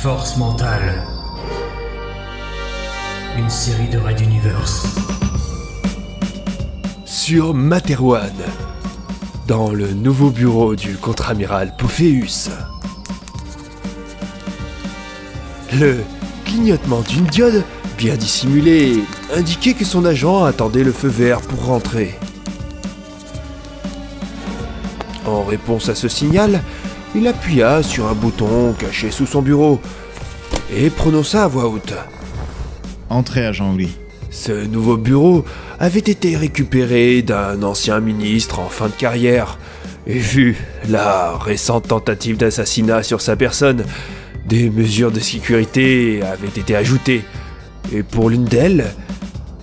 Force mentale. Une série de Red Universe. Sur Materwan, dans le nouveau bureau du contre-amiral Pophéus. Le clignotement d'une diode, bien dissimulée, indiquait que son agent attendait le feu vert pour rentrer. En réponse à ce signal, il appuya sur un bouton caché sous son bureau et prononça à voix haute. Entrez, agent Ouli. Ce nouveau bureau avait été récupéré d'un ancien ministre en fin de carrière. Et vu la récente tentative d'assassinat sur sa personne, des mesures de sécurité avaient été ajoutées. Et pour l'une d'elles,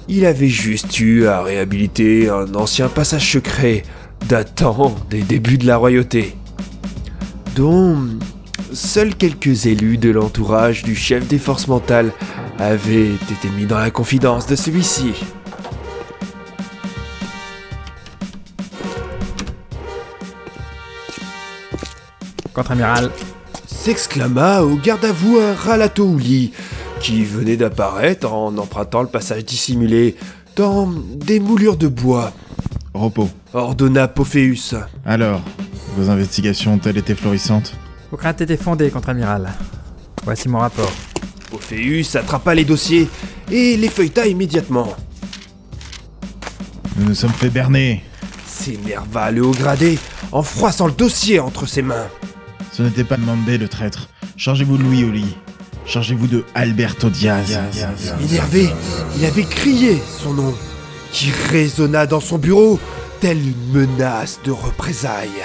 il avait juste eu à réhabiliter un ancien passage secret datant des débuts de la royauté, dont seuls quelques élus de l'entourage du chef des forces mentales avaient été mis dans la confidence de celui-ci. Contre-amiral, S'exclama au garde à vous un Ralatouli, qui venait d'apparaître en empruntant le passage dissimulé dans des moulures de bois, Repos. ordonna Pophéus. Alors, vos investigations ont-elles été florissantes vos craintes étaient fondées, contre-amiral. Voici mon rapport. Pophéus attrapa les dossiers et les feuilleta immédiatement. Nous nous sommes fait berner. S'énerva le haut gradé en froissant le dossier entre ses mains. Ce n'était pas demandé, le traître. Chargez-vous de Louis Oli. Chargez-vous de Alberto Diaz. Énervé, il avait crié son nom, qui résonna dans son bureau, telle une menace de représailles.